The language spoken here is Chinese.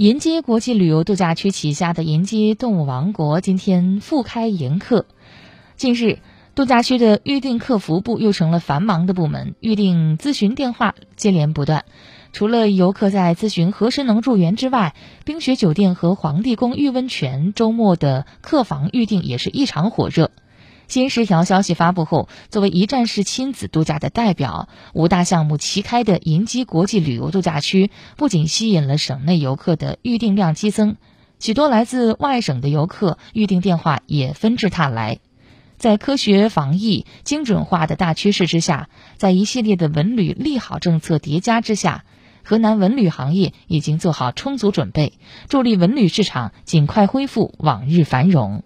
银街国际旅游度假区旗下的银街动物王国今天复开迎客。近日，度假区的预订客服部又成了繁忙的部门，预订咨询电话接连不断。除了游客在咨询何时能入园之外，冰雪酒店和皇帝宫御温泉周末的客房预订也是异常火热。新十条消息发布后，作为一站式亲子度假的代表，五大项目齐开的银基国际旅游度假区，不仅吸引了省内游客的预订量激增，许多来自外省的游客预订电话也纷至沓来。在科学防疫、精准化的大趋势之下，在一系列的文旅利好政策叠加之下，河南文旅行业已经做好充足准备，助力文旅市场尽快恢复往日繁荣。